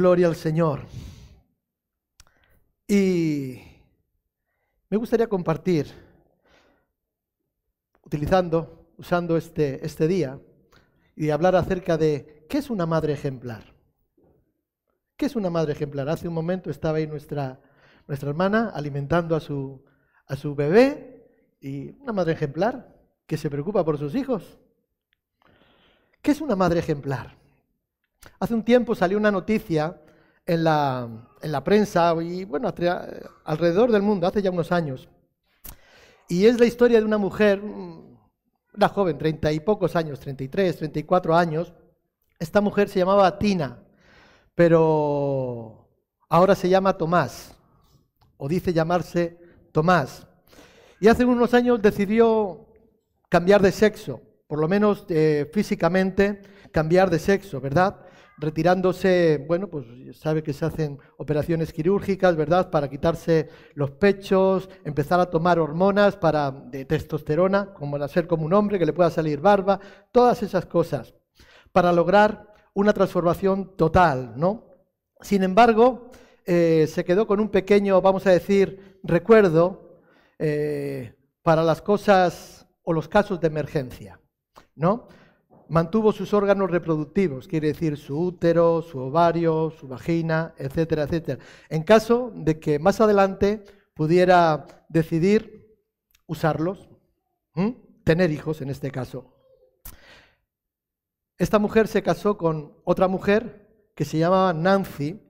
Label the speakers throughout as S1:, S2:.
S1: Gloria al Señor. Y me gustaría compartir, utilizando, usando este, este día, y hablar acerca de qué es una madre ejemplar. ¿Qué es una madre ejemplar? Hace un momento estaba ahí nuestra, nuestra hermana alimentando a su, a su bebé y una madre ejemplar que se preocupa por sus hijos. ¿Qué es una madre ejemplar? Hace un tiempo salió una noticia en la, en la prensa y bueno, alrededor del mundo, hace ya unos años. Y es la historia de una mujer, una joven, treinta y pocos años, 33, 34 años. Esta mujer se llamaba Tina, pero ahora se llama Tomás, o dice llamarse Tomás. Y hace unos años decidió cambiar de sexo, por lo menos eh, físicamente cambiar de sexo, ¿verdad? Retirándose, bueno, pues sabe que se hacen operaciones quirúrgicas, ¿verdad? Para quitarse los pechos, empezar a tomar hormonas para, de testosterona, como nacer como un hombre, que le pueda salir barba, todas esas cosas, para lograr una transformación total, ¿no? Sin embargo, eh, se quedó con un pequeño, vamos a decir, recuerdo eh, para las cosas o los casos de emergencia, ¿no? Mantuvo sus órganos reproductivos, quiere decir su útero, su ovario, su vagina, etcétera, etcétera, en caso de que más adelante pudiera decidir usarlos, tener hijos en este caso. Esta mujer se casó con otra mujer que se llamaba Nancy.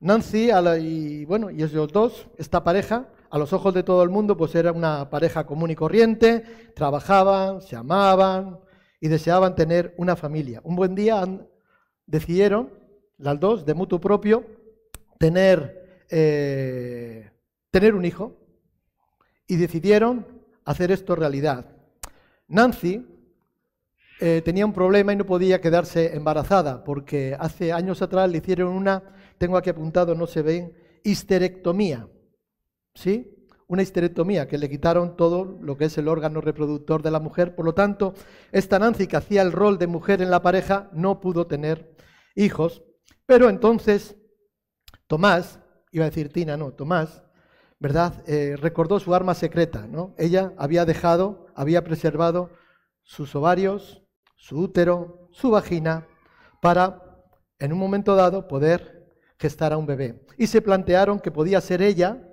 S1: Nancy, y bueno, y ellos dos, esta pareja, a los ojos de todo el mundo, pues era una pareja común y corriente, trabajaban, se amaban, y deseaban tener una familia. Un buen día decidieron, las dos, de mutuo propio, tener, eh, tener un hijo y decidieron hacer esto realidad. Nancy eh, tenía un problema y no podía quedarse embarazada porque hace años atrás le hicieron una, tengo aquí apuntado, no se ven, histerectomía. ¿Sí? Una histerectomía, que le quitaron todo lo que es el órgano reproductor de la mujer. Por lo tanto, esta Nancy, que hacía el rol de mujer en la pareja, no pudo tener hijos. Pero entonces, Tomás, iba a decir Tina, no, Tomás, ¿verdad? Eh, recordó su arma secreta, ¿no? Ella había dejado, había preservado sus ovarios, su útero, su vagina, para, en un momento dado, poder gestar a un bebé. Y se plantearon que podía ser ella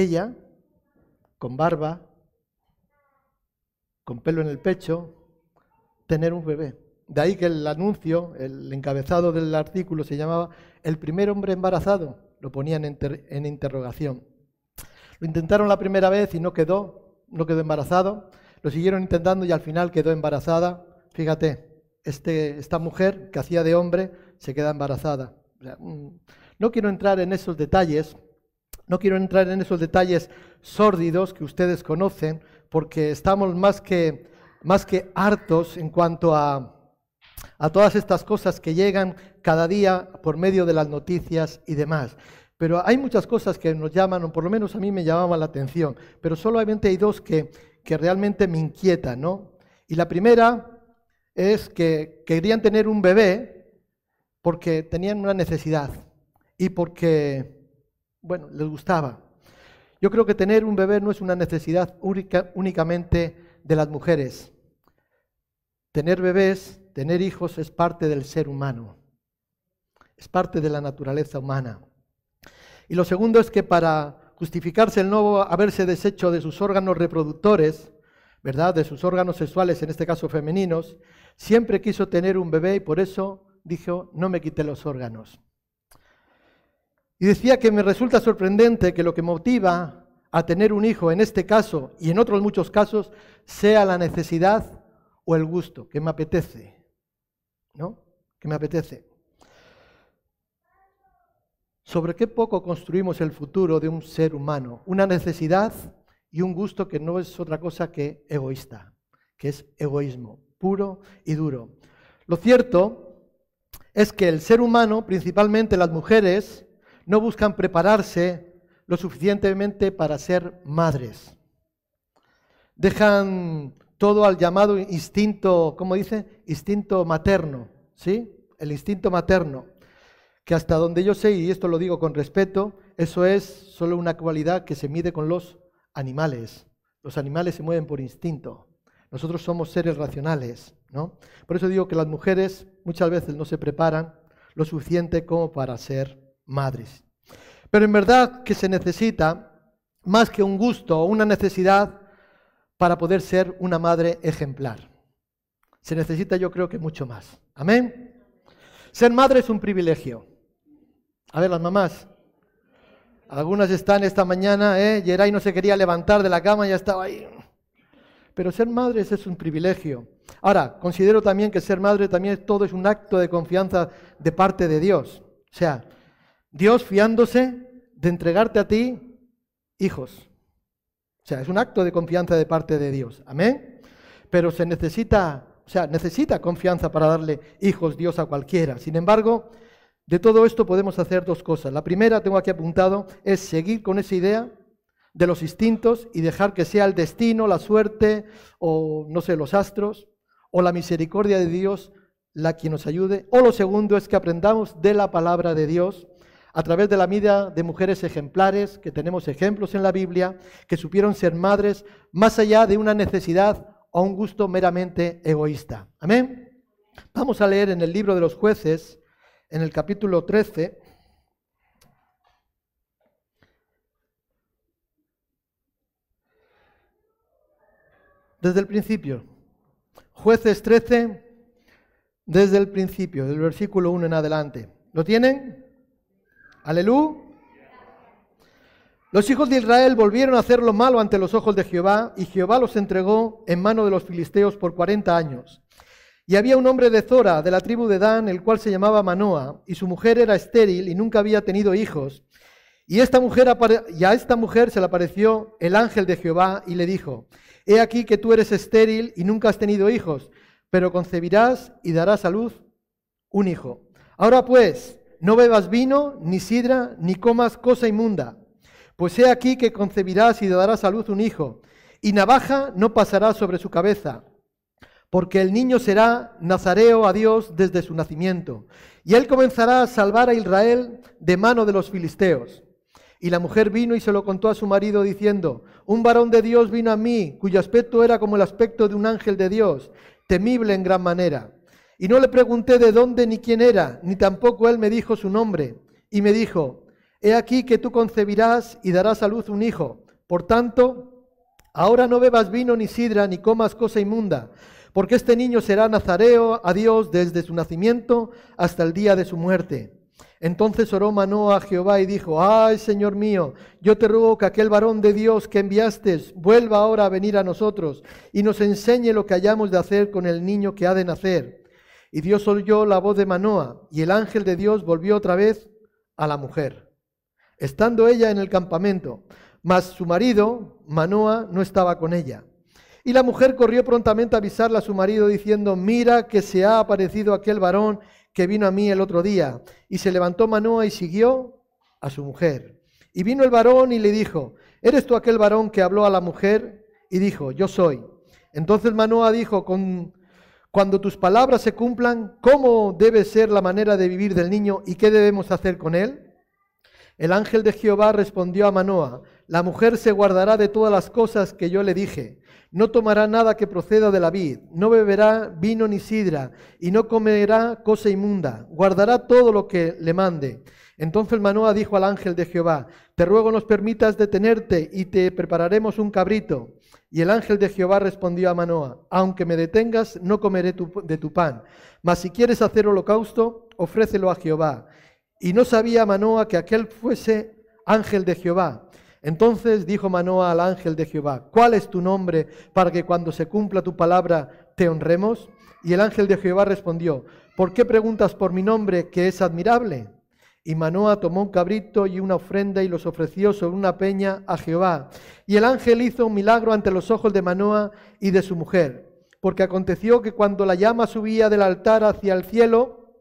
S1: ella, con barba, con pelo en el pecho, tener un bebé. De ahí que el anuncio, el encabezado del artículo se llamaba El primer hombre embarazado, lo ponían en, interrogación. Lo intentaron la primera vez y no quedó, no quedó embarazado. Lo siguieron intentando y al final quedó embarazada. Fíjate, este, esta mujer que hacía de hombre se queda embarazada. Mm, no quiero entrar en esos detalles, no quiero entrar en esos detalles sórdidos que ustedes conocen, porque estamos más que, más que hartos en cuanto a, a todas estas cosas que llegan cada día por medio de las noticias y demás. Pero hay muchas cosas que nos llaman, o por lo menos a mí me llamaban la atención, pero solamente hay dos que, que realmente me inquietan, ¿no? Y la primera es que querían tener un bebé porque tenían una necesidad y porque bueno, les gustaba. Yo creo que tener un bebé no es una necesidad única, únicamente de las mujeres. Tener bebés, tener hijos es parte del ser humano, es parte de la naturaleza humana. Y lo segundo es que para justificarse el nuevo haberse deshecho de sus órganos reproductores, ¿verdad? De sus órganos sexuales, en este caso femeninos, siempre quiso tener un bebé y por eso dijo, no me quité los órganos. Y decía que me resulta sorprendente que lo que motiva a tener un hijo en este caso y en otros muchos casos sea la necesidad o el gusto, que me apetece, ¿no? Que me apetece. Sobre qué poco construimos el futuro de un ser humano, una necesidad y un gusto que no es otra cosa que egoísta, que es egoísmo, puro y duro. Lo cierto es que el ser humano, principalmente las mujeres, no buscan prepararse lo suficientemente para ser madres. Dejan todo al llamado instinto, ¿cómo dice? Instinto materno, ¿sí? El instinto materno. que hasta donde yo sé, y esto lo digo con respeto, eso es solo una cualidad que se mide con los animales. Los animales se mueven por instinto. Nosotros somos seres racionales, ¿no? Por eso digo que las mujeres muchas veces no se preparan lo suficiente como para ser madres. Pero en verdad que se necesita más que un gusto o una necesidad para poder ser una madre ejemplar. Se necesita yo creo que mucho más. Amén. Ser madre es un privilegio. A ver, las mamás. Algunas están esta mañana, ¿eh? Geray no se quería levantar de la cama ya estaba ahí. Pero ser madres es un privilegio. Ahora, considero también que ser madre también todo es un acto de confianza de parte de Dios. O sea, Dios fiándose de entregarte a ti hijos. O sea, es un acto de confianza de parte de Dios. Amén. Pero se necesita, o sea, necesita confianza para darle hijos Dios a cualquiera. Sin embargo, de todo esto podemos hacer dos cosas. La primera, tengo aquí apuntado, es seguir con esa idea de los instintos y dejar que sea el destino, la suerte o, no sé, los astros o la misericordia de Dios la que nos ayude. O lo segundo es que aprendamos de la palabra de Dios a través de la vida de mujeres ejemplares, que tenemos ejemplos en la Biblia, que supieron ser madres más allá de una necesidad o un gusto meramente egoísta. Amén. Vamos a leer en el libro de los jueces en el capítulo 13, desde el principio. Jueces 13, desde el principio, del versículo 1 en adelante. ¿Lo tienen? Aleluya. Los hijos de Israel volvieron a hacer lo malo ante los ojos de Jehová, y Jehová los entregó en mano de los filisteos por cuarenta años. Y había un hombre de Zora, de la tribu de Dan, el cual se llamaba Manoa, y su mujer era estéril y nunca había tenido hijos. Y, esta mujer y a esta mujer se le apareció el ángel de Jehová y le dijo, He aquí que tú eres estéril y nunca has tenido hijos, pero concebirás y darás a luz un hijo. Ahora pues, no bebas vino, ni sidra, ni comas cosa inmunda, pues he aquí que concebirás y darás a luz un hijo, y navaja no pasará sobre su cabeza porque el niño será nazareo a Dios desde su nacimiento, y él comenzará a salvar a Israel de mano de los filisteos. Y la mujer vino y se lo contó a su marido diciendo, un varón de Dios vino a mí, cuyo aspecto era como el aspecto de un ángel de Dios, temible en gran manera. Y no le pregunté de dónde ni quién era, ni tampoco él me dijo su nombre. Y me dijo, he aquí que tú concebirás y darás a luz un hijo. Por tanto, ahora no bebas vino ni sidra, ni comas cosa inmunda porque este niño será nazareo a Dios desde su nacimiento hasta el día de su muerte. Entonces oró Manoa a Jehová y dijo, ay Señor mío, yo te ruego que aquel varón de Dios que enviaste vuelva ahora a venir a nosotros y nos enseñe lo que hayamos de hacer con el niño que ha de nacer. Y Dios oyó la voz de Manoa y el ángel de Dios volvió otra vez a la mujer, estando ella en el campamento, mas su marido, Manoa, no estaba con ella. Y la mujer corrió prontamente a avisarle a su marido diciendo, mira que se ha aparecido aquel varón que vino a mí el otro día. Y se levantó Manoa y siguió a su mujer. Y vino el varón y le dijo, ¿eres tú aquel varón que habló a la mujer? Y dijo, yo soy. Entonces Manoa dijo, Con, cuando tus palabras se cumplan, ¿cómo debe ser la manera de vivir del niño y qué debemos hacer con él? El ángel de Jehová respondió a Manoa, la mujer se guardará de todas las cosas que yo le dije no tomará nada que proceda de la vid, no beberá vino ni sidra, y no comerá cosa inmunda, guardará todo lo que le mande. Entonces Manoa dijo al ángel de Jehová, te ruego nos permitas detenerte y te prepararemos un cabrito. Y el ángel de Jehová respondió a Manoa, aunque me detengas, no comeré de tu pan, mas si quieres hacer holocausto, ofrécelo a Jehová. Y no sabía Manoa que aquel fuese ángel de Jehová. Entonces dijo Manoa al ángel de Jehová, ¿cuál es tu nombre para que cuando se cumpla tu palabra te honremos? Y el ángel de Jehová respondió, ¿por qué preguntas por mi nombre que es admirable? Y Manoa tomó un cabrito y una ofrenda y los ofreció sobre una peña a Jehová. Y el ángel hizo un milagro ante los ojos de Manoa y de su mujer, porque aconteció que cuando la llama subía del altar hacia el cielo,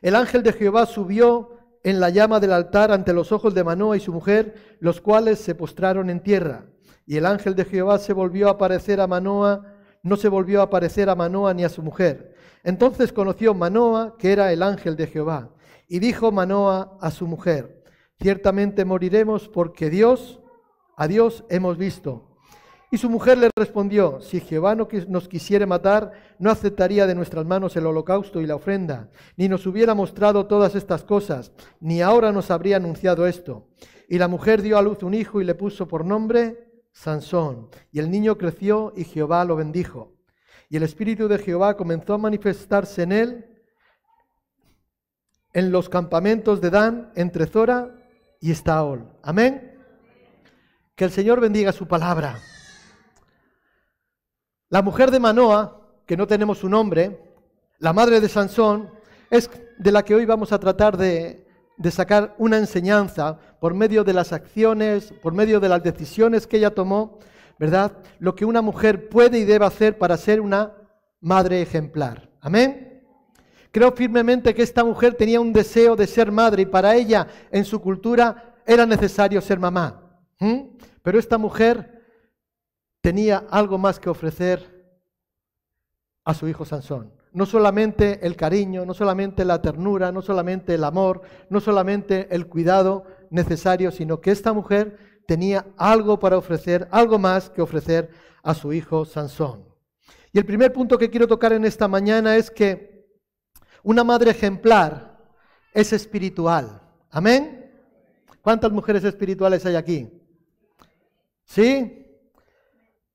S1: el ángel de Jehová subió en la llama del altar ante los ojos de Manoa y su mujer, los cuales se postraron en tierra. Y el ángel de Jehová se volvió a aparecer a Manoa, no se volvió a aparecer a Manoa ni a su mujer. Entonces conoció Manoa que era el ángel de Jehová. Y dijo Manoa a su mujer, ciertamente moriremos porque Dios, a Dios hemos visto. Y su mujer le respondió, si Jehová no nos quisiere matar, no aceptaría de nuestras manos el holocausto y la ofrenda, ni nos hubiera mostrado todas estas cosas, ni ahora nos habría anunciado esto. Y la mujer dio a luz un hijo y le puso por nombre Sansón. Y el niño creció y Jehová lo bendijo. Y el espíritu de Jehová comenzó a manifestarse en él en los campamentos de Dan, entre Zora y Estaol. Amén. Que el Señor bendiga su palabra. La mujer de Manoa, que no tenemos su nombre, la madre de Sansón, es de la que hoy vamos a tratar de, de sacar una enseñanza por medio de las acciones, por medio de las decisiones que ella tomó, ¿verdad? Lo que una mujer puede y debe hacer para ser una madre ejemplar. Amén. Creo firmemente que esta mujer tenía un deseo de ser madre y para ella, en su cultura, era necesario ser mamá. Pero esta mujer tenía algo más que ofrecer a su hijo Sansón. No solamente el cariño, no solamente la ternura, no solamente el amor, no solamente el cuidado necesario, sino que esta mujer tenía algo para ofrecer, algo más que ofrecer a su hijo Sansón. Y el primer punto que quiero tocar en esta mañana es que una madre ejemplar es espiritual. Amén. ¿Cuántas mujeres espirituales hay aquí? ¿Sí?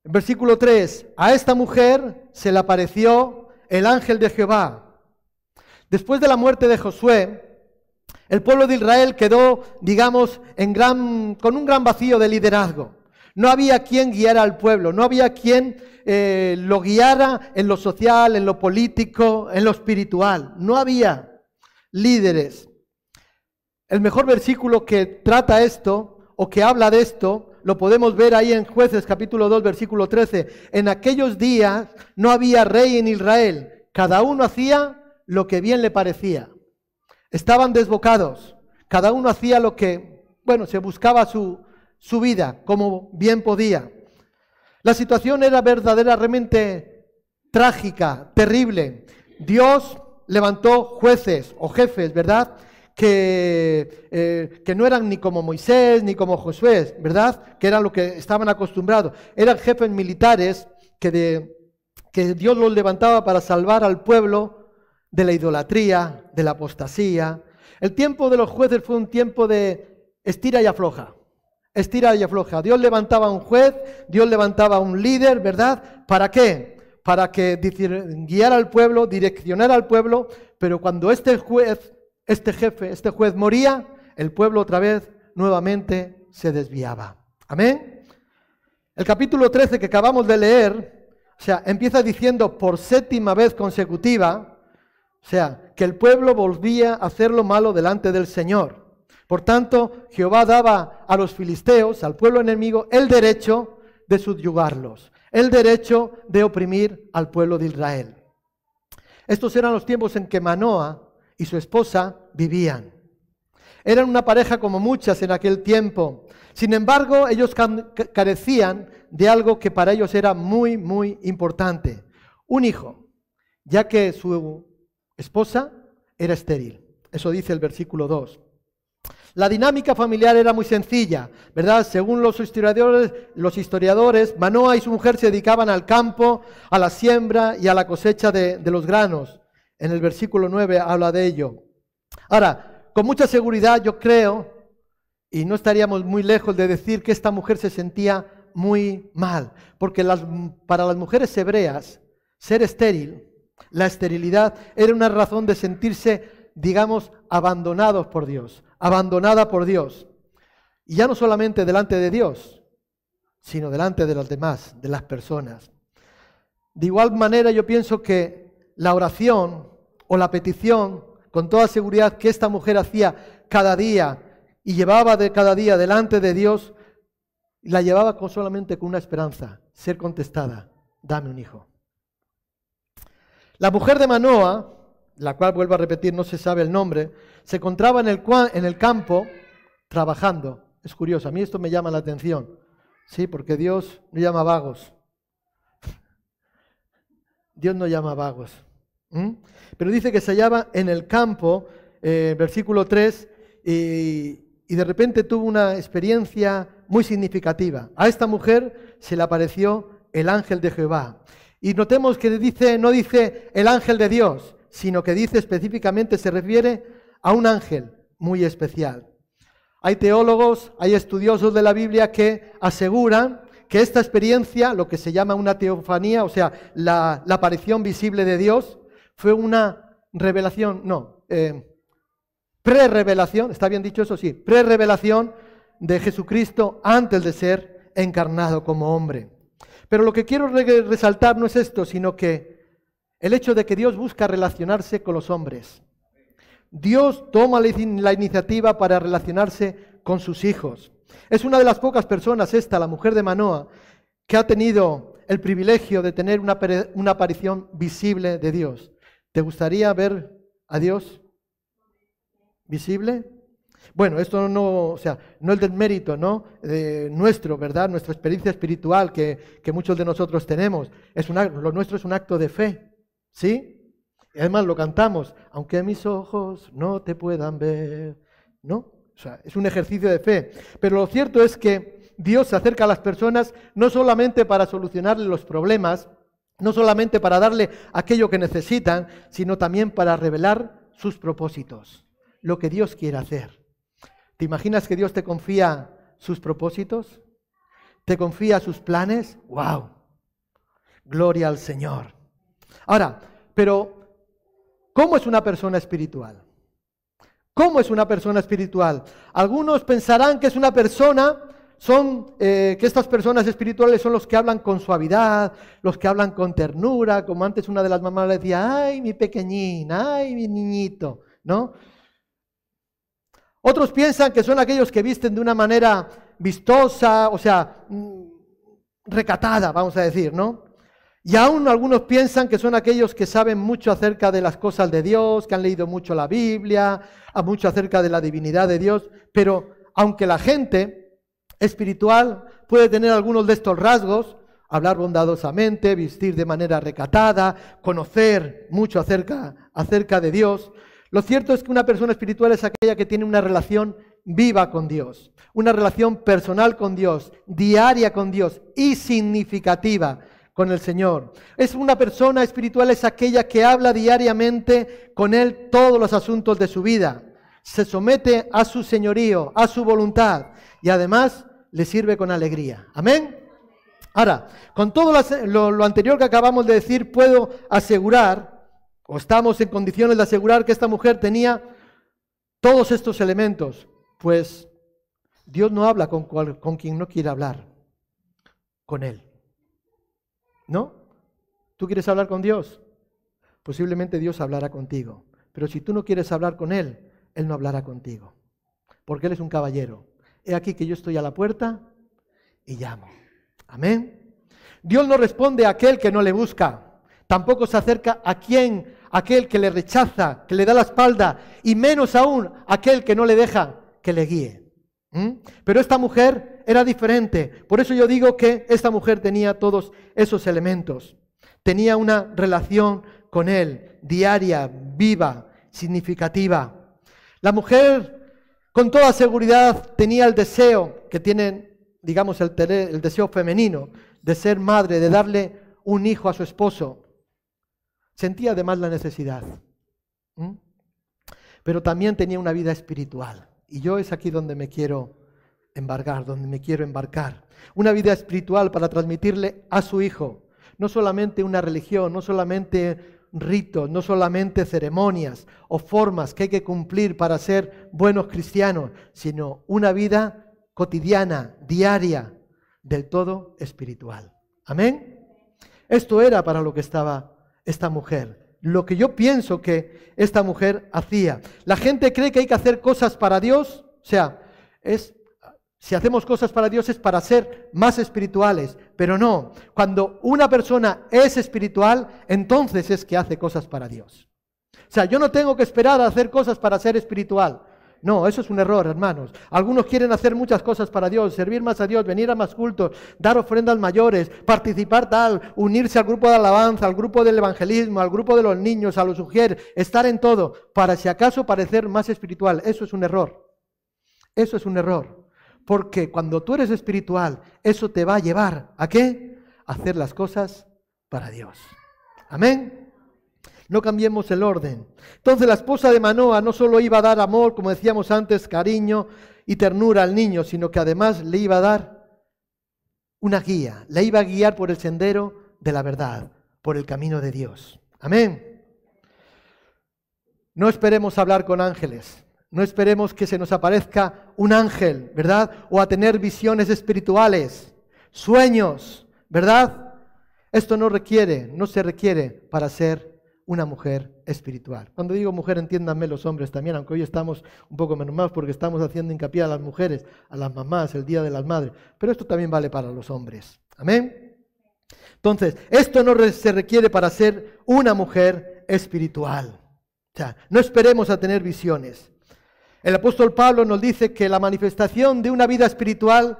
S1: Versículo 3, a esta mujer se le apareció el ángel de Jehová. Después de la muerte de Josué, el pueblo de Israel quedó, digamos, en gran, con un gran vacío de liderazgo. No había quien guiara al pueblo, no había quien eh, lo guiara en lo social, en lo político, en lo espiritual. No había líderes. El mejor versículo que trata esto o que habla de esto lo podemos ver ahí en jueces capítulo 2 versículo 13. En aquellos días no había rey en Israel, cada uno hacía lo que bien le parecía. Estaban desbocados, cada uno hacía lo que, bueno, se buscaba su, su vida como bien podía. La situación era verdaderamente trágica, terrible. Dios levantó jueces o jefes, ¿verdad? que, eh, que no eran ni como Moisés ni como Josué, ¿verdad? Que eran lo que estaban acostumbrados. Eran jefes militares que, de, que Dios los levantaba para salvar al pueblo de la idolatría, de la apostasía. El tiempo de los jueces fue un tiempo de estira y afloja. Estira y afloja. Dios levantaba un juez, Dios levantaba un líder, ¿verdad? ¿Para qué? Para que guiara al pueblo, direccionara al pueblo, pero cuando este juez este jefe, este juez moría, el pueblo otra vez nuevamente se desviaba. Amén. El capítulo 13 que acabamos de leer, o sea, empieza diciendo por séptima vez consecutiva, o sea, que el pueblo volvía a hacer lo malo delante del Señor. Por tanto, Jehová daba a los filisteos, al pueblo enemigo, el derecho de subyugarlos, el derecho de oprimir al pueblo de Israel. Estos eran los tiempos en que Manoa y su esposa vivían. Eran una pareja como muchas en aquel tiempo. Sin embargo, ellos carecían de algo que para ellos era muy, muy importante. Un hijo, ya que su esposa era estéril. Eso dice el versículo 2. La dinámica familiar era muy sencilla, ¿verdad? Según los historiadores, los historiadores, Manoa y su mujer se dedicaban al campo, a la siembra y a la cosecha de, los granos. En el versículo 9 habla de ello. Ahora, con mucha seguridad yo creo, y no estaríamos muy lejos de decir que esta mujer se sentía muy mal, porque para las mujeres hebreas ser estéril, la esterilidad era una razón de sentirse, digamos, abandonados por Dios, abandonada por Dios. Y ya no solamente delante de Dios, sino delante de los demás, de las personas. De igual manera yo pienso que la oración o la petición con toda seguridad que esta mujer hacía cada día y llevaba de cada día delante de Dios, la llevaba solamente con una esperanza, ser contestada, dame un hijo. La mujer de Manoa, la cual vuelvo a repetir, no se sabe el nombre, se encontraba en el, campo trabajando. Es curioso, a mí esto me llama la atención, sí, porque Dios no llama vagos. Dios no llama vagos. Pero dice que se hallaba en el campo eh, versículo 3, y, y de repente tuvo una experiencia muy significativa. A esta mujer se le apareció el ángel de Jehová. Y notemos que dice, no dice el ángel de Dios, sino que dice específicamente, se refiere a un ángel muy especial. Hay teólogos, hay estudiosos de la Biblia que aseguran que esta experiencia, lo que se llama una teofanía, o sea, la, aparición visible de Dios, fue una revelación, no, eh, pre-revelación, está bien dicho eso, sí, pre-revelación de Jesucristo antes de ser encarnado como hombre. Pero lo que quiero resaltar no es esto, sino que el hecho de que Dios busca relacionarse con los hombres. Dios toma la iniciativa para relacionarse con sus hijos. Es una de las pocas personas, esta, la mujer de Manoa, que ha tenido el privilegio de tener una, aparición visible de Dios. ¿Te gustaría ver a Dios visible? Bueno, esto no, o sea, no es del mérito, ¿no? Nuestro, ¿verdad? Nuestra experiencia espiritual que, muchos de nosotros tenemos. Es lo nuestro es un acto de fe, ¿sí? Y además lo cantamos, aunque mis ojos no te puedan ver, ¿no? O sea, es un ejercicio de fe. Pero lo cierto es que Dios se acerca a las personas no solamente para solucionarle los problemas, no solamente para darle aquello que necesitan, sino también para revelar sus propósitos, lo que Dios quiere hacer. ¿Te imaginas que Dios te confía sus propósitos? ¿Te confía sus planes? ¡Wow! Gloria al Señor. Ahora, pero ¿cómo es una persona espiritual? ¿Cómo es una persona espiritual? Algunos pensarán que es una persona, son eh, que estas personas espirituales son los que hablan con suavidad, los que hablan con ternura, como antes una de las mamás le decía, ay, mi pequeñín, ay, mi niñito, ¿no? Otros piensan que son aquellos que visten de una manera vistosa, o sea, mm, recatada, vamos a decir, ¿no? Y aún algunos piensan que son aquellos que saben mucho acerca de las cosas de Dios, que han leído mucho la Biblia, mucho acerca de la divinidad de Dios, pero aunque la gente espiritual puede tener algunos de estos rasgos, hablar bondadosamente, vestir de manera recatada, conocer mucho acerca, acerca de Dios, lo cierto es que una persona espiritual es aquella que tiene una relación viva con Dios, una relación personal con Dios, diaria con Dios y significativa con el Señor. Es una persona espiritual es aquella que habla diariamente con Él todos los asuntos de su vida, se somete a su señorío, a su voluntad y además le sirve con alegría. Amén. Ahora, con todo lo, lo anterior que acabamos de decir, puedo asegurar o estamos en condiciones de asegurar que esta mujer tenía todos estos elementos, pues Dios no habla con, con quien no quiere hablar, con Él. ¿No? ¿Tú quieres hablar con Dios? Posiblemente Dios hablará contigo, pero si tú no quieres hablar con Él, Él no hablará contigo, porque Él es un caballero. He aquí que yo estoy a la puerta y llamo. Amén. Dios no responde a aquel que no le busca. Tampoco se acerca a quien aquel que le rechaza, que le da la espalda, y menos aún aquel que no le deja que le guíe. ¿Mm? Pero esta mujer era diferente. Por eso yo digo que esta mujer tenía todos esos elementos. Tenía una relación con él, diaria, viva, significativa. La mujer, con toda seguridad, tenía el deseo que tienen, digamos, el, el deseo femenino de ser madre, de darle un hijo a su esposo. Sentía además la necesidad. Pero también tenía una vida espiritual. Y yo es aquí donde me quiero embarcar, donde me quiero embarcar. Una vida espiritual para transmitirle a su hijo no solamente una religión, no solamente ritos, no solamente ceremonias o formas que hay que cumplir para ser buenos cristianos, sino una vida cotidiana, diaria, del todo espiritual. Amén. Esto era para lo que estaba esta mujer, lo que yo pienso que esta mujer hacía. La gente cree que hay que hacer cosas para Dios, o sea, es si hacemos cosas para Dios es para ser más espirituales, pero no. Cuando una persona es espiritual, entonces es que hace cosas para Dios. O sea, yo no tengo que esperar a hacer cosas para ser espiritual. No, eso es un error, hermanos. Algunos quieren hacer muchas cosas para Dios, servir más a Dios, venir a más cultos, dar ofrendas mayores, participar tal, unirse al grupo de alabanza, al grupo del evangelismo, al grupo de los niños, a los sugieres, estar en todo, para si acaso parecer más espiritual. Eso es un error. Eso es un error. Porque cuando tú eres espiritual, eso te va a llevar a qué? A hacer las cosas para Dios. Amén. No cambiemos el orden. Entonces la esposa de Manoa no solo iba a dar amor, como decíamos antes, cariño y ternura al niño, sino que además le iba a dar una guía, le iba a guiar por el sendero de la verdad, por el camino de Dios. Amén. No esperemos hablar con ángeles, no esperemos que se nos aparezca un ángel, ¿verdad? O a tener visiones espirituales, sueños, ¿verdad? Esto no requiere, no se requiere para ser una mujer espiritual. Cuando digo mujer, entiéndanme los hombres también, aunque hoy estamos un poco menos más porque estamos haciendo hincapié a las mujeres, a las mamás, el Día de las Madres, pero esto también vale para los hombres. Amén. Entonces, esto no se requiere para ser una mujer espiritual. O sea, no esperemos a tener visiones. El apóstol Pablo nos dice que la manifestación de una vida espiritual,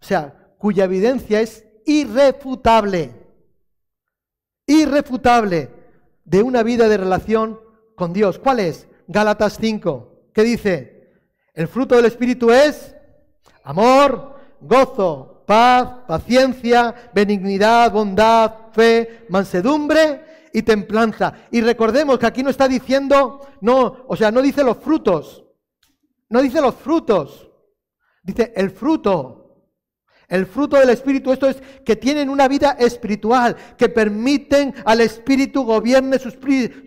S1: o sea, cuya evidencia es irrefutable, irrefutable, de una vida de relación con Dios. ¿Cuál es? Gálatas 5. ¿Qué dice? El fruto del Espíritu es amor, gozo, paz, paciencia, benignidad, bondad, fe, mansedumbre y templanza. Y recordemos que aquí no está diciendo, no, o sea, no dice los frutos, no dice los frutos, dice el fruto. El fruto del Espíritu, esto es que tienen una vida espiritual, que permiten al Espíritu gobierne sus,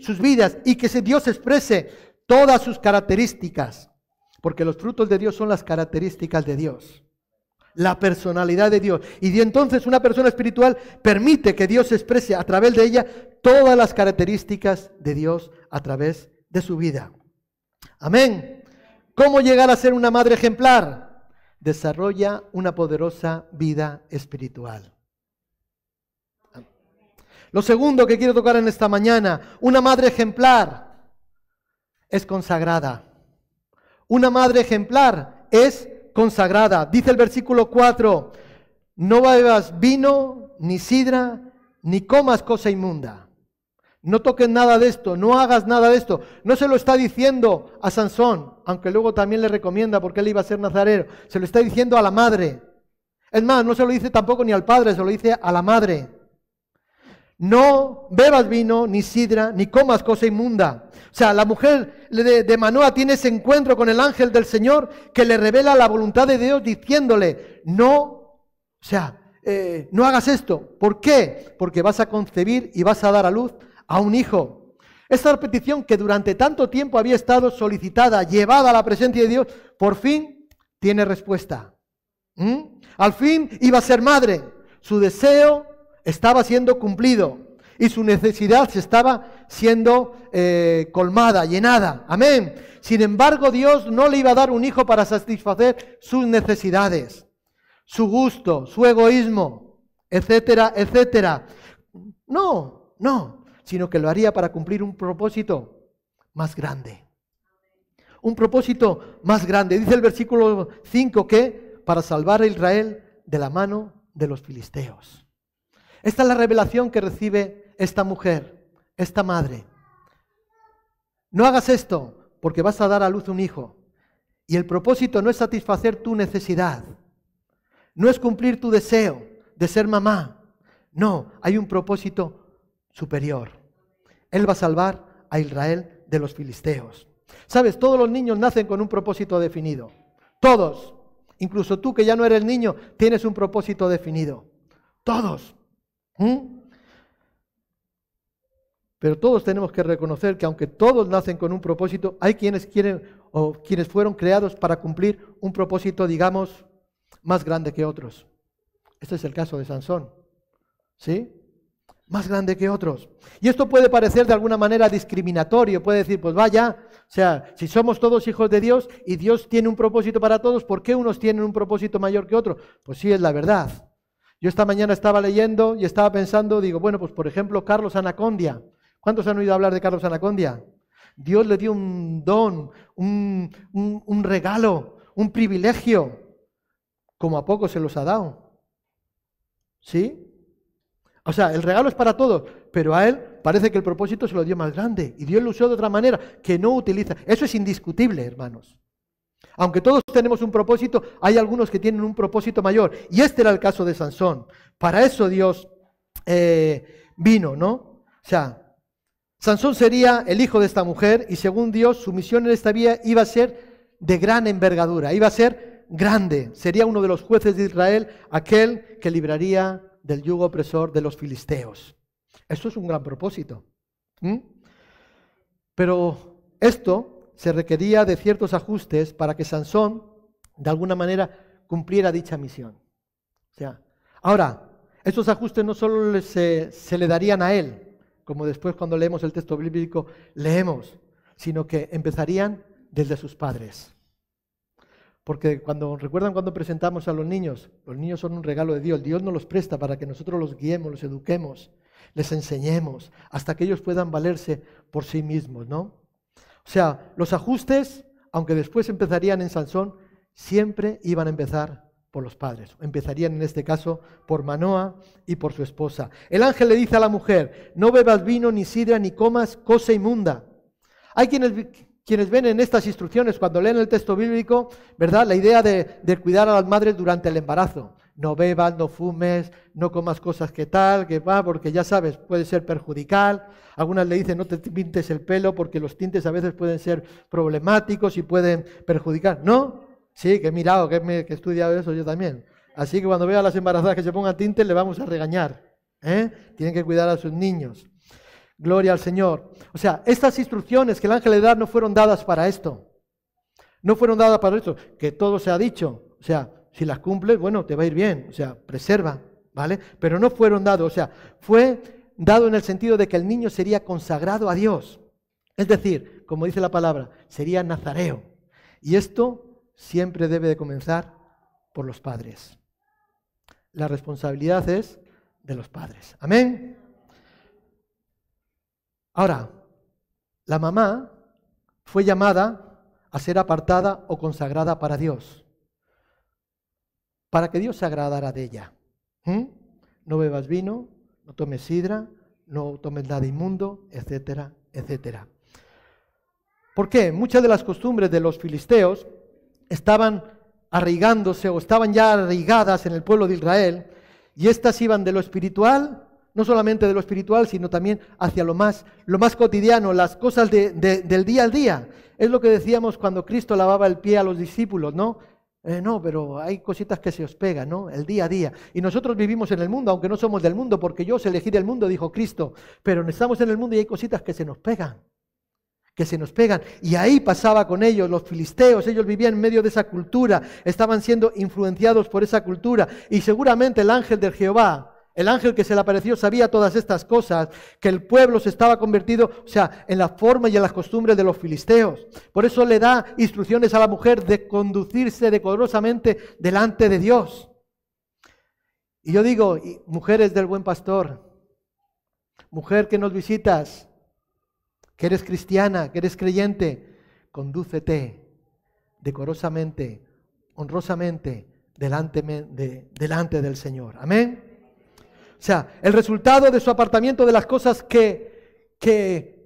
S1: sus vidas y que Dios exprese todas sus características. Porque los frutos de Dios son las características de Dios, la personalidad de Dios. Y entonces una persona espiritual permite que Dios exprese a través de ella todas las características de Dios a través de su vida. Amén. ¿Cómo llegar a ser una madre ejemplar? desarrolla una poderosa vida espiritual. Lo segundo que quiero tocar en esta mañana, una madre ejemplar es consagrada. Una madre ejemplar es consagrada. Dice el versículo 4, no bebas vino, ni sidra, ni comas cosa inmunda no toques nada de esto, no hagas nada de esto. No se lo está diciendo a Sansón, aunque luego también le recomienda porque él iba a ser nazareno. Se lo está diciendo a la madre. Es más, no se lo dice tampoco ni al padre, se lo dice a la madre. No bebas vino, ni sidra, ni comas cosa inmunda. O sea, la mujer de, Manoa tiene ese encuentro con el ángel del Señor que le revela la voluntad de Dios diciéndole, no, o sea, eh, no hagas esto. ¿Por qué? Porque vas a concebir y vas a dar a luz a un hijo. Esta petición que durante tanto tiempo había estado solicitada, llevada a la presencia de Dios, por fin tiene respuesta. ¿Mm? Al fin iba a ser madre. Su deseo estaba siendo cumplido y su necesidad se estaba siendo eh, colmada, llenada. Amén. Sin embargo, Dios no le iba a dar un hijo para satisfacer sus necesidades, su gusto, su egoísmo, etcétera, etcétera. No, no sino que lo haría para cumplir un propósito más grande. Un propósito más grande. Dice el versículo 5 que para salvar a Israel de la mano de los filisteos. Esta es la revelación que recibe esta mujer, esta madre. No hagas esto porque vas a dar a luz un hijo. Y el propósito no es satisfacer tu necesidad. No es cumplir tu deseo de ser mamá. No, hay un propósito superior. Él va a salvar a Israel de los filisteos. Sabes, todos los niños nacen con un propósito definido. Todos. Incluso tú que ya no eres niño, tienes un propósito definido. Todos. ¿Mm? Pero todos tenemos que reconocer que aunque todos nacen con un propósito, hay quienes quieren o quienes fueron creados para cumplir un propósito, digamos, más grande que otros. Este es el caso de Sansón. ¿Sí? Más grande que otros. Y esto puede parecer de alguna manera discriminatorio, puede decir, pues vaya, o sea, si somos todos hijos de Dios y Dios tiene un propósito para todos, ¿por qué unos tienen un propósito mayor que otros? Pues sí, es la verdad. Yo esta mañana estaba leyendo y estaba pensando, digo, bueno, pues por ejemplo, Carlos Anacondia. ¿Cuántos han oído hablar de Carlos Anacondia? Dios le dio un don, un, un regalo, un privilegio, como a poco se los ha dado. ¿Sí? O sea, el regalo es para todos, pero a él parece que el propósito se lo dio más grande y Dios lo usó de otra manera que no utiliza. Eso es indiscutible, hermanos. Aunque todos tenemos un propósito, hay algunos que tienen un propósito mayor. Y este era el caso de Sansón. Para eso Dios eh, vino, ¿no? O sea, Sansón sería el hijo de esta mujer y según Dios su misión en esta vida iba a ser de gran envergadura, iba a ser grande. Sería uno de los jueces de Israel, aquel que libraría del yugo opresor de los filisteos. Eso es un gran propósito. Pero esto se requería de ciertos ajustes para que Sansón, de alguna manera, cumpliera dicha misión. O sea, ahora, estos ajustes no solo se, se le darían a él, como después cuando leemos el texto bíblico leemos, sino que empezarían desde sus padres. Porque cuando recuerdan cuando presentamos a los niños, los niños son un regalo de Dios. Dios nos los presta para que nosotros los guiemos, los eduquemos, les enseñemos, hasta que ellos puedan valerse por sí mismos, ¿no? O sea, los ajustes, aunque después empezarían en Sansón, siempre iban a empezar por los padres. Empezarían en este caso por Manoa y por su esposa. El ángel le dice a la mujer, no bebas vino, ni sidra, ni comas cosa inmunda. Hay quienes quienes ven en estas instrucciones, cuando leen el texto bíblico, ¿verdad? La idea de, cuidar a las madres durante el embarazo. No bebas, no fumes, no comas cosas que tal, que va, porque ya sabes, puede ser perjudicial. Algunas le dicen no te pintes el pelo porque los tintes a veces pueden ser problemáticos y pueden perjudicar. ¿No? Sí, que he mirado, que, he estudiado eso yo también. Así que cuando vea a las embarazadas que se pongan tintes, le vamos a regañar. ¿eh? Tienen que cuidar a sus niños. Gloria al Señor. O sea, estas instrucciones que el ángel le da no fueron dadas para esto. No fueron dadas para esto, que todo se ha dicho. O sea, si las cumples, bueno, te va a ir bien. O sea, preserva, ¿vale? Pero no fueron dados. O sea, fue dado en el sentido de que el niño sería consagrado a Dios. Es decir, como dice la palabra, sería nazareo. Y esto siempre debe de comenzar por los padres. La responsabilidad es de los padres. Amén. Ahora, la mamá fue llamada a ser apartada o consagrada para Dios, para que Dios se agradara de ella. ¿Mm? No bebas vino, no tomes sidra, no tomes nada inmundo, etcétera, etcétera. ¿Por qué? Muchas de las costumbres de los filisteos estaban arraigándose o estaban ya arraigadas en el pueblo de Israel y éstas iban de lo espiritual no solamente de lo espiritual, sino también hacia lo más, lo más cotidiano, las cosas del día al día. Es lo que decíamos cuando Cristo lavaba el pie a los discípulos, ¿no? Eh, no, pero hay cositas que se os pegan, ¿no? El día a día. Y nosotros vivimos en el mundo, aunque no somos del mundo, porque yo os elegí del mundo, dijo Cristo. Pero estamos en el mundo y hay cositas que se nos pegan que se nos pegan. Y ahí pasaba con ellos, los filisteos, ellos vivían en medio de esa cultura, estaban siendo influenciados por esa cultura. Y seguramente el ángel de Jehová, el ángel que se le apareció sabía todas estas cosas, que el pueblo se estaba convertido, o sea, en la forma y en las costumbres de los filisteos. Por eso le da instrucciones a la mujer de conducirse decorosamente delante de Dios. Y yo digo, mujeres del buen pastor, mujer que nos visitas, que eres cristiana, que eres creyente, condúcete decorosamente, honrosamente delante, de, delante del Señor. Amén. O sea, el resultado de su apartamiento de las cosas que, que,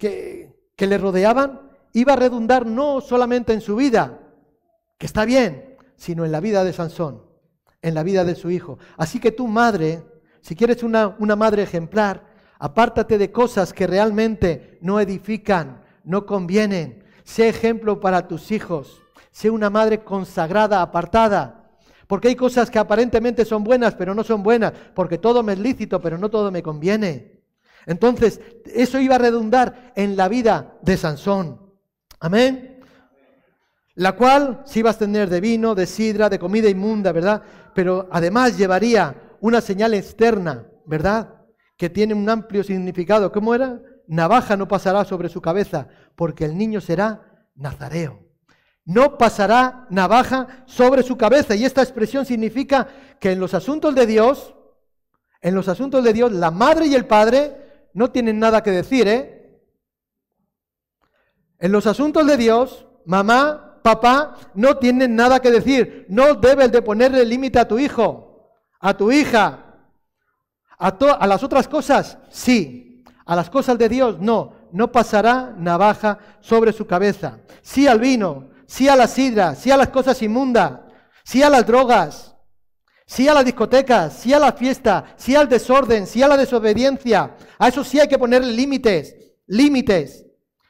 S1: que, le rodeaban iba a redundar no solamente en su vida, que está bien, sino en la vida de Sansón, en la vida de su hijo. Así que tu madre, si quieres una, una madre ejemplar, apártate de cosas que realmente no edifican, no convienen. Sé ejemplo para tus hijos. Sé una madre consagrada, apartada. Porque hay cosas que aparentemente son buenas, pero no son buenas. Porque todo me es lícito, pero no todo me conviene. Entonces, eso iba a redundar en la vida de Sansón. Amén. La cual se iba a tener de vino, de sidra, de comida inmunda, ¿verdad? Pero además llevaría una señal externa, ¿verdad? Que tiene un amplio significado. ¿Cómo era? Navaja no pasará sobre su cabeza, porque el niño será nazareo no pasará navaja sobre su cabeza. Y esta expresión significa que en los asuntos de Dios, en los asuntos de Dios, la madre y el padre no tienen nada que decir, ¿eh? En los asuntos de Dios, mamá, papá no tienen nada que decir. No debes de ponerle límite a tu hijo, a tu hija. A, a las otras cosas, sí. A las cosas de Dios, no. No pasará navaja sobre su cabeza. Sí al vino, sí a la sidra, sí a las cosas inmundas, sí a las drogas, sí a las discotecas, sí a la fiesta, sí al desorden, sí a la desobediencia. A eso sí hay que ponerle límites, límites.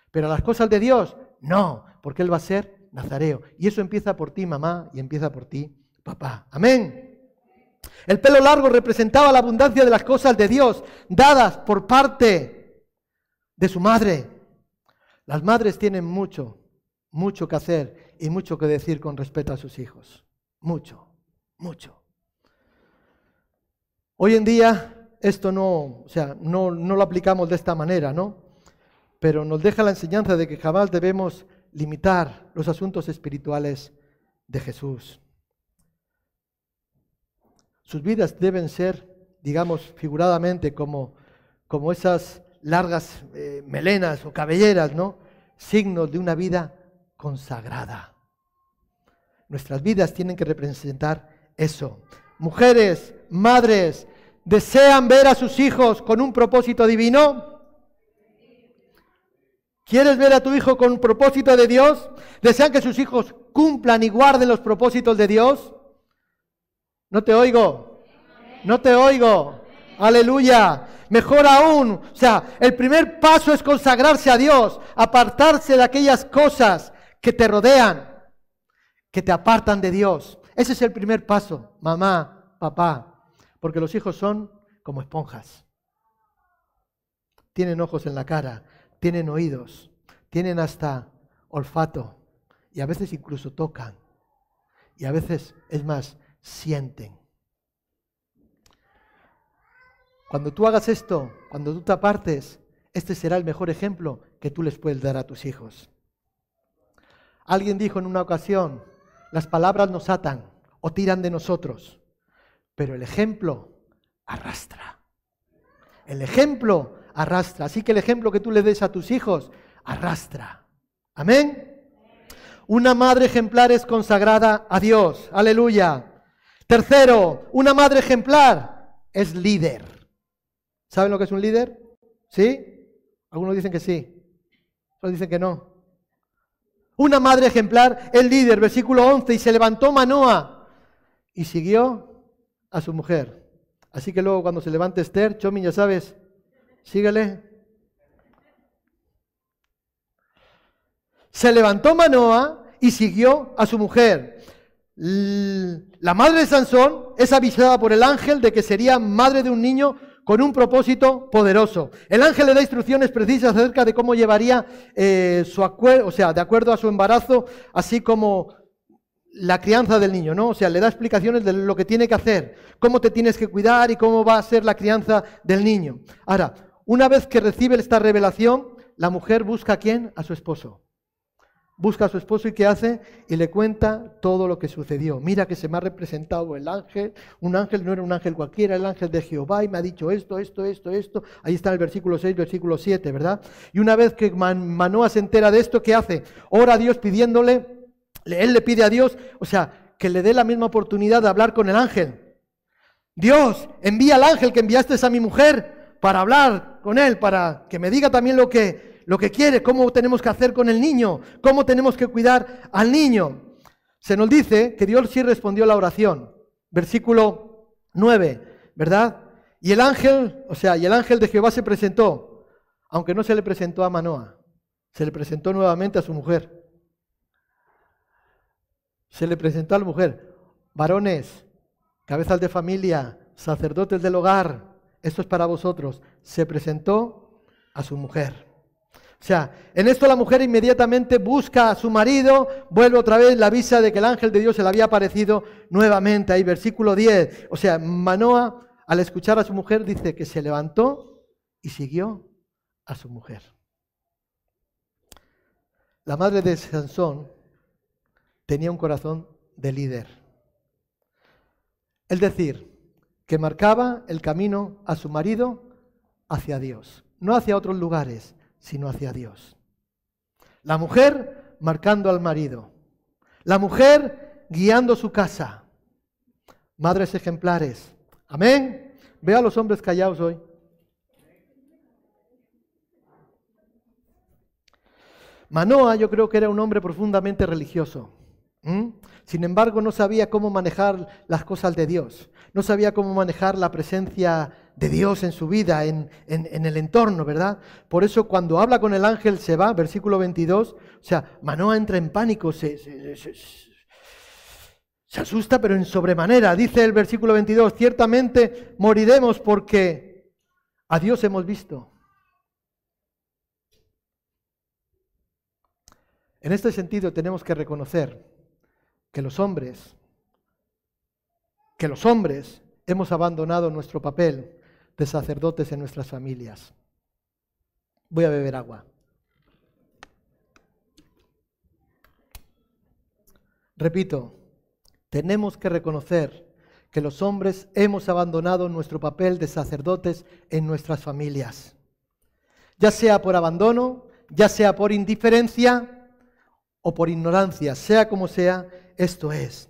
S1: Pero a las cosas de Dios, no, porque Él va a ser nazareo. Y eso empieza por ti, mamá, y empieza por ti, papá. Amén. El pelo largo representaba la abundancia de las cosas de Dios, dadas por parte de su madre. Las madres tienen mucho, mucho que hacer y mucho que decir con respecto a sus hijos. Mucho, mucho. Hoy en día esto no, o sea, no, no lo aplicamos de esta manera, ¿no? pero nos deja la enseñanza de que jamás debemos limitar los asuntos espirituales de Jesús. Sus vidas deben ser, digamos, figuradamente como, como esas largas eh, melenas o cabelleras, ¿no? Signos de una vida consagrada. Nuestras vidas tienen que representar eso. Mujeres, madres, ¿desean ver a sus hijos con un propósito divino? ¿Quieres ver a tu hijo con un propósito de Dios? ¿Desean que sus hijos cumplan y guarden los propósitos de Dios? No te oigo. No te oigo. Aleluya. Mejor aún. O sea, el primer paso es consagrarse a Dios, apartarse de aquellas cosas que te rodean, que te apartan de Dios. Ese es el primer paso, mamá, papá. Porque los hijos son como esponjas. Tienen ojos en la cara, tienen oídos, tienen hasta olfato y a veces incluso tocan. Y a veces, es más, sienten. Cuando tú hagas esto, cuando tú te apartes, este será el mejor ejemplo que tú les puedes dar a tus hijos. Alguien dijo en una ocasión, las palabras nos atan o tiran de nosotros, pero el ejemplo arrastra. El ejemplo arrastra. Así que el ejemplo que tú le des a tus hijos, arrastra. Amén. Una madre ejemplar es consagrada a Dios. Aleluya. Tercero, una madre ejemplar es líder. ¿Saben lo que es un líder? ¿Sí? Algunos dicen que sí. Otros dicen que no. Una madre ejemplar es líder. Versículo 11. Y se levantó Manoa y siguió a su mujer. Así que luego cuando se levante Esther, Chomin, ya sabes, Síguele. Se levantó Manoa y siguió a su mujer. La madre de Sansón es avisada por el ángel de que sería madre de un niño con un propósito poderoso. El ángel le da instrucciones precisas acerca de cómo llevaría eh, su acuerdo, o sea, de acuerdo a su embarazo, así como la crianza del niño, ¿no? O sea, le da explicaciones de lo que tiene que hacer, cómo te tienes que cuidar y cómo va a ser la crianza del niño. Ahora, una vez que recibe esta revelación, la mujer busca a quién? A su esposo. Busca a su esposo y ¿qué hace? Y le cuenta todo lo que sucedió. Mira que se me ha representado el ángel. Un ángel no era un ángel cualquiera, el ángel de Jehová y me ha dicho esto, esto, esto, esto. Ahí está el versículo 6, versículo 7, ¿verdad? Y una vez que Manoa se entera de esto, ¿qué hace? Ora a Dios pidiéndole, él le pide a Dios, o sea, que le dé la misma oportunidad de hablar con el ángel. Dios, envía al ángel que enviaste a mi mujer para hablar con él, para que me diga también lo que, lo que quiere, cómo tenemos que hacer con el niño, cómo tenemos que cuidar al niño. Se nos dice que Dios sí respondió la oración. Versículo 9, ¿verdad? Y el ángel, o sea, y el ángel de Jehová se presentó, aunque no se le presentó a Manoa, se le presentó nuevamente a su mujer. Se le presentó a la mujer, varones, cabezas de familia, sacerdotes del hogar, esto es para vosotros, se presentó a su mujer. O sea, en esto la mujer inmediatamente busca a su marido, vuelve otra vez, la avisa de que el ángel de Dios se le había aparecido nuevamente. Ahí, versículo 10. O sea, Manoa, al escuchar a su mujer, dice que se levantó y siguió a su mujer. La madre de Sansón tenía un corazón de líder. Es decir, que marcaba el camino a su marido hacia Dios, no hacia otros lugares, sino hacia Dios. La mujer marcando al marido. La mujer guiando su casa. Madres ejemplares. Amén. Ve a los hombres callados hoy. Manoa yo creo que era un hombre profundamente religioso. Sin embargo, no sabía cómo manejar las cosas de Dios. No sabía cómo manejar la presencia de Dios en su vida, en, el entorno, ¿verdad? Por eso cuando habla con el ángel se va, versículo 22, o sea, Manoa entra en pánico, se, se asusta, pero en sobremanera. Dice el versículo 22, ciertamente moriremos porque a Dios hemos visto. En este sentido tenemos que reconocer que los hombres, que los hombres hemos abandonado nuestro papel de sacerdotes en nuestras familias. Voy a beber agua. Repito, tenemos que reconocer que los hombres hemos abandonado nuestro papel de sacerdotes en nuestras familias. Ya sea por abandono, ya sea por indiferencia o por ignorancia, sea como sea, esto es.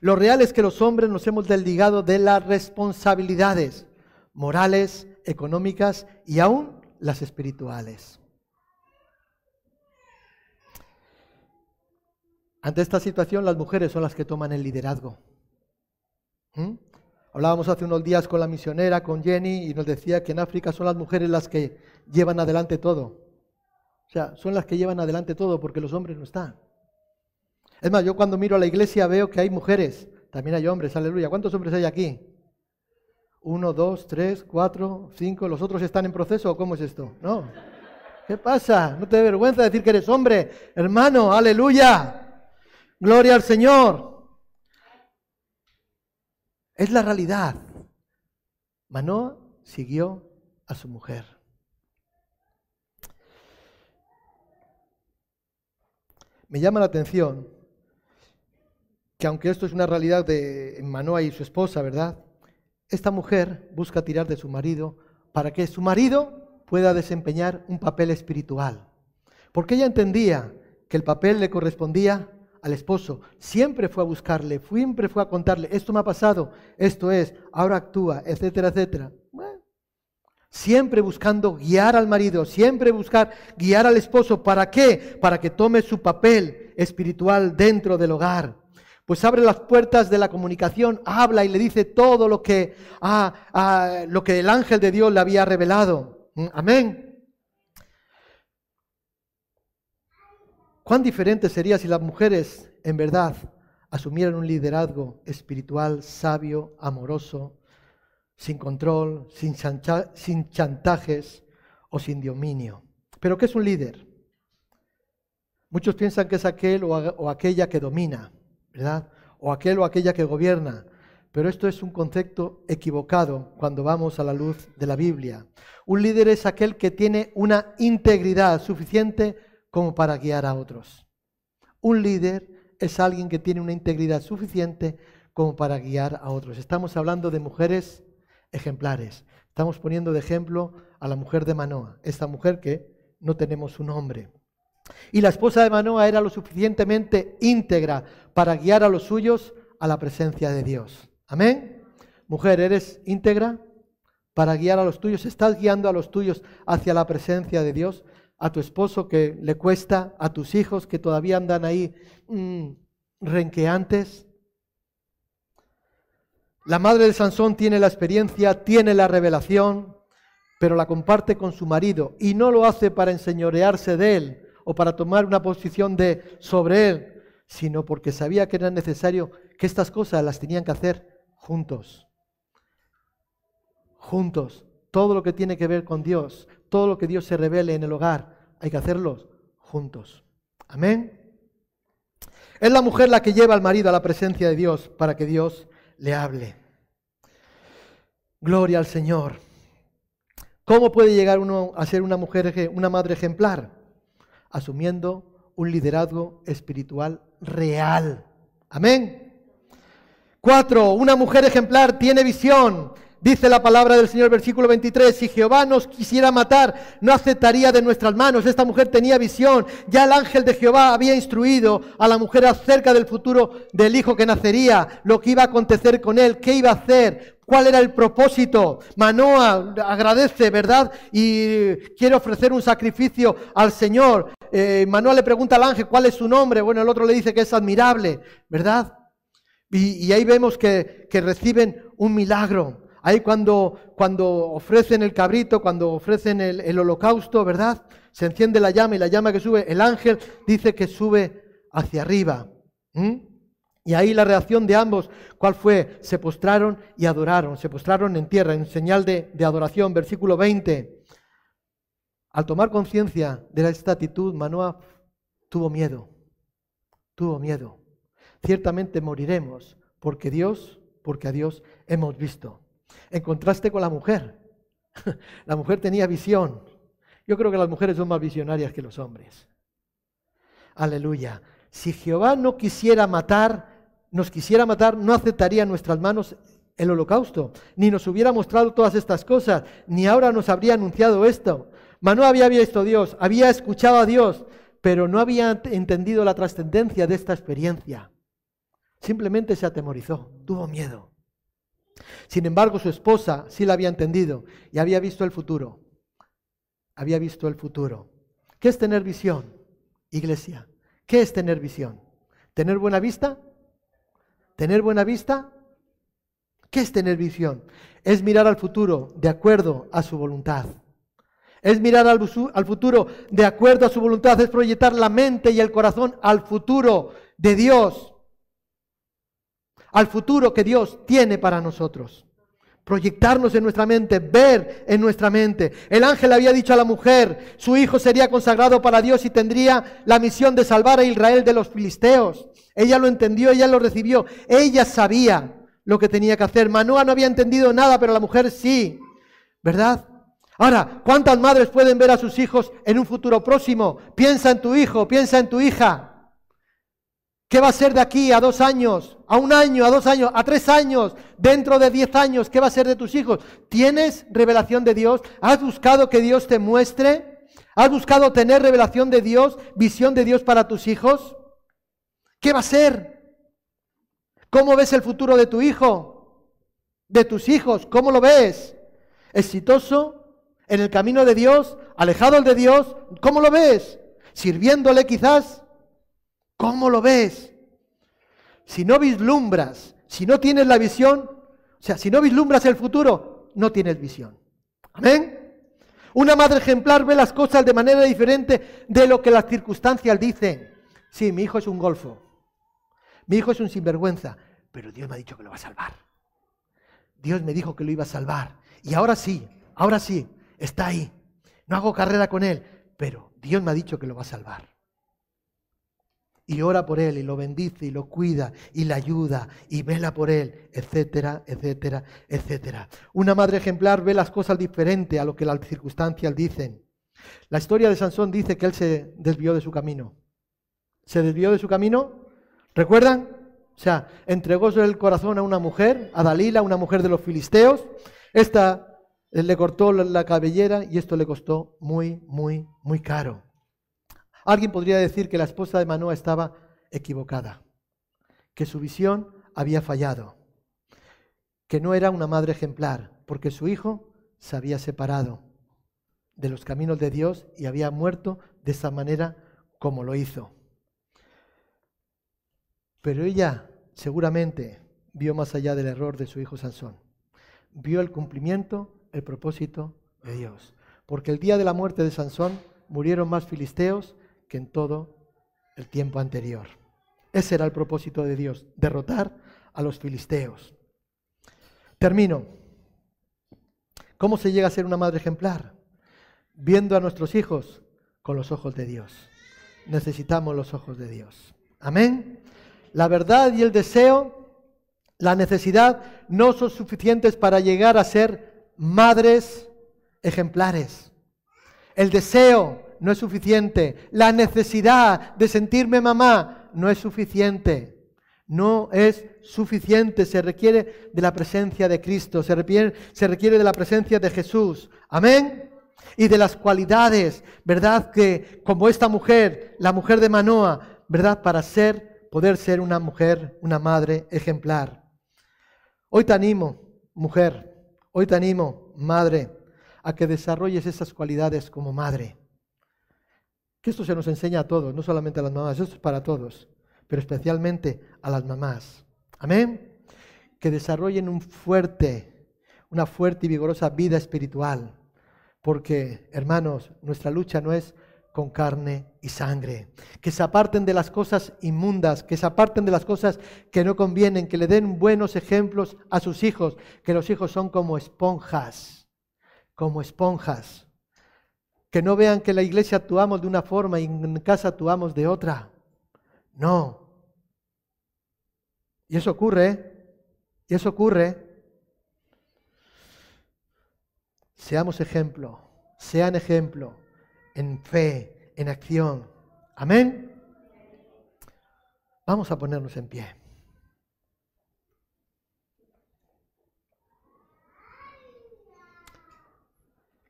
S1: Lo real es que los hombres nos hemos desligado de las responsabilidades morales, económicas y aún las espirituales. Ante esta situación, las mujeres son las que toman el liderazgo. ¿Mm? Hablábamos hace unos días con la misionera, con Jenny, y nos decía que en África son las mujeres las que llevan adelante todo. O sea, son las que llevan adelante todo porque los hombres no están. Es más, yo cuando miro a la iglesia veo que hay mujeres, también hay hombres, aleluya. ¿Cuántos hombres hay aquí? Uno, dos, tres, cuatro, cinco. ¿Los otros están en proceso cómo es esto? No. ¿Qué pasa? ¿No te da vergüenza decir que eres hombre? Hermano, aleluya. Gloria al Señor. Es la realidad. Manoa siguió a su mujer. Me llama la atención que aunque esto es una realidad de Manoa y su esposa, ¿verdad? Esta mujer busca tirar de su marido para que su marido pueda desempeñar un papel espiritual. Porque ella entendía que el papel le correspondía al esposo, siempre fue a buscarle, siempre fue a contarle, esto me ha pasado, esto es, ahora actúa, etcétera, etcétera. siempre buscando guiar al marido, siempre buscar guiar al esposo. ¿Para qué? Para que tome su papel espiritual dentro del hogar. Pues abre las puertas de la comunicación, habla y le dice todo lo que, lo que el ángel de Dios le había revelado. ¿Mm? Amén. ¿Cuán diferente sería si las mujeres en verdad asumieran un liderazgo espiritual, sabio, amoroso, sin control, sin, chantajes o sin dominio? ¿Pero qué es un líder? Muchos piensan que es aquel o aquella que domina, O aquel o aquella que gobierna. Pero esto es un concepto equivocado cuando vamos a la luz de la Biblia. Un líder es aquel que tiene una integridad suficiente como para guiar a otros. Un líder es alguien que tiene una integridad suficiente como para guiar a otros. Estamos hablando de mujeres ejemplares. Estamos poniendo de ejemplo a la mujer de Manoa, esta mujer que no tenemos su nombre. Y la esposa de Manoa era lo suficientemente íntegra para guiar a los suyos a la presencia de Dios. Amén. Mujer, ¿eres íntegra para guiar a los tuyos? ¿Estás guiando a los tuyos hacia la presencia de Dios? a tu esposo que le cuesta, a tus hijos que todavía andan ahí mm, renqueantes. La madre de Sansón tiene la experiencia, tiene la revelación, pero la comparte con su marido y no lo hace para enseñorearse de él o para tomar una posición de sobre él, sino porque sabía que era necesario que estas cosas las tenían que hacer juntos. Juntos. Todo lo que tiene que ver con Dios, todo lo que Dios se revele en el hogar, hay que hacerlo juntos. Amén. Es la mujer la que lleva al marido a la presencia de Dios para que Dios le hable. Gloria al Señor. ¿Cómo puede llegar uno a ser una mujer, una madre ejemplar? Asumiendo un liderazgo espiritual real. Amén. Cuatro, una mujer ejemplar tiene visión, Dice la palabra del Señor, versículo 23, si Jehová nos quisiera matar, no aceptaría de nuestras manos. Esta mujer tenía visión. Ya el ángel de Jehová había instruido a la mujer acerca del futuro del hijo que nacería, lo que iba a acontecer con él, qué iba a hacer, cuál era el propósito. Manoa agradece, ¿verdad? Y quiere ofrecer un sacrificio al Señor. Eh, Manoa le pregunta al ángel cuál es su nombre. Bueno, el otro le dice que es admirable, ¿verdad? Y, ahí vemos que, reciben un milagro. Ahí cuando, cuando ofrecen el cabrito, cuando ofrecen el, holocausto, ¿verdad? Se enciende la llama y la llama que sube, el ángel dice que sube hacia arriba. Y ahí la reacción de ambos, ¿cuál fue? Se postraron y adoraron, se postraron en tierra, en señal de, de adoración. Versículo 20. Al tomar conciencia de esta actitud, Manoah tuvo miedo, tuvo miedo ciertamente moriremos, porque Dios, porque a Dios hemos visto. En contraste con la mujer, la mujer tenía visión. Yo creo que las mujeres son más visionarias que los hombres. Aleluya. Si Jehová no quisiera matar, nos quisiera matar, no aceptaría en nuestras manos el holocausto, ni nos hubiera mostrado todas estas cosas, ni ahora nos habría anunciado esto. Manoa había visto a Dios, había escuchado a Dios, pero no había entendido la trascendencia de esta experiencia. Simplemente se atemorizó, tuvo miedo. Sin embargo, su esposa sí la había entendido y había visto el futuro. Había visto el futuro. ¿Qué es tener visión, iglesia? ¿Qué es tener visión? ¿Tener buena vista? ¿Tener buena vista? ¿Qué es tener visión? Es mirar al futuro de acuerdo a su voluntad. Es mirar al, al, futuro de acuerdo a su voluntad, es proyectar la mente y el corazón al futuro de Dios al futuro que Dios tiene para nosotros. Proyectarnos en nuestra mente, ver en nuestra mente. El ángel había dicho a la mujer, su hijo sería consagrado para Dios y tendría la misión de salvar a Israel de los filisteos. Ella lo entendió, ella lo recibió, ella sabía lo que tenía que hacer. Manoa no había entendido nada, pero la mujer sí, ¿verdad? Ahora, ¿cuántas madres pueden ver a sus hijos en un futuro próximo? Piensa en tu hijo, piensa en tu hija. ¿Qué va a ser de aquí a dos años, a un año, a dos años, a tres años, dentro de diez años? ¿Qué va a ser de tus hijos? ¿Tienes revelación de Dios? ¿Has buscado que Dios te muestre? ¿Has buscado tener revelación de Dios, visión de Dios para tus hijos? ¿Qué va a ser? ¿Cómo ves el futuro de tu hijo? ¿De tus hijos? ¿Cómo lo ves? ¿Exitoso? ¿En el camino de Dios? ¿Alejado de Dios? ¿Cómo lo ves? ¿Sirviéndole quizás? ¿Cómo lo ves? Si no vislumbras, si no tienes la visión, o sea, si no vislumbras el futuro, no tienes visión. Amén. Una madre ejemplar ve las cosas de manera diferente de lo que las circunstancias dicen. Sí, mi hijo es un golfo. Mi hijo es un sinvergüenza. Pero Dios me ha dicho que lo va a salvar. Dios me dijo que lo iba a salvar. Y ahora sí, ahora sí, está ahí. No hago carrera con él, pero Dios me ha dicho que lo va a salvar y ora por él y lo bendice y lo cuida y le ayuda y vela por él, etcétera, etcétera, etcétera. Una madre ejemplar ve las cosas diferente a lo que las circunstancias dicen. La historia de Sansón dice que él se desvió de su camino. ¿Se desvió de su camino? ¿Recuerdan? O sea, entregó el corazón a una mujer, a Dalila, una mujer de los filisteos. Esta le cortó la cabellera y esto le costó muy, muy, muy caro. Alguien podría decir que la esposa de Manoa estaba equivocada, que su visión había fallado, que no era una madre ejemplar, porque su hijo se había separado de los caminos de Dios y había muerto de esa manera como lo hizo. Pero ella seguramente vio más allá del error de su hijo Sansón. Vio el cumplimiento, el propósito de Dios. Porque el día de la muerte de Sansón murieron más filisteos que en todo el tiempo anterior. Ese era el propósito de Dios, derrotar a los filisteos. Termino. ¿Cómo se llega a ser una madre ejemplar? Viendo a nuestros hijos con los ojos de Dios. Necesitamos los ojos de Dios. Amén. La verdad y el deseo, la necesidad, no son suficientes para llegar a ser madres ejemplares. El deseo, no es suficiente. La necesidad de sentirme mamá no es suficiente. no es suficiente, se requiere de la presencia de Cristo, se requiere, se requiere de la presencia de Jesús. Amén. Y de las cualidades, ¿verdad? Que como esta mujer, la mujer de Manoa, ¿verdad? Para ser, poder ser una mujer, una madre ejemplar. Hoy te animo, mujer, hoy te animo, madre, a que desarrolles esas cualidades como madre. Que esto se nos enseña a todos, no solamente a las mamás, esto es para todos pero especialmente a las mamás. Amén. Que desarrollen un fuerte, una fuerte y vigorosa vida espiritual. Porque, hermanos, nuestra lucha no es con carne y sangre. Que se aparten de las cosas inmundas, que se aparten de las cosas que no convienen, que le den buenos ejemplos a sus hijos, que los hijos son como esponjas, como esponjas. Que no vean que en la iglesia actuamos de una forma y en casa actuamos de otra. No, y eso ocurre, y eso ocurre. Seamos ejemplo, sean ejemplo en fe, en acción. Amén. Vamos a ponernos en pie.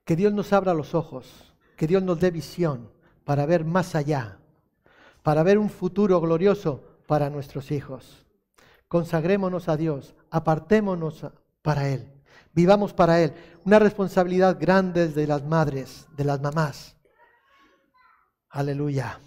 S1: Que Dios nos abra los ojos, que Dios nos dé visión para ver más allá, para ver un futuro glorioso para nuestros hijos consagrémonos a Dios, apartémonos para Él, vivamos para Él. Una responsabilidad grande de las madres, de las mamás. Aleluya.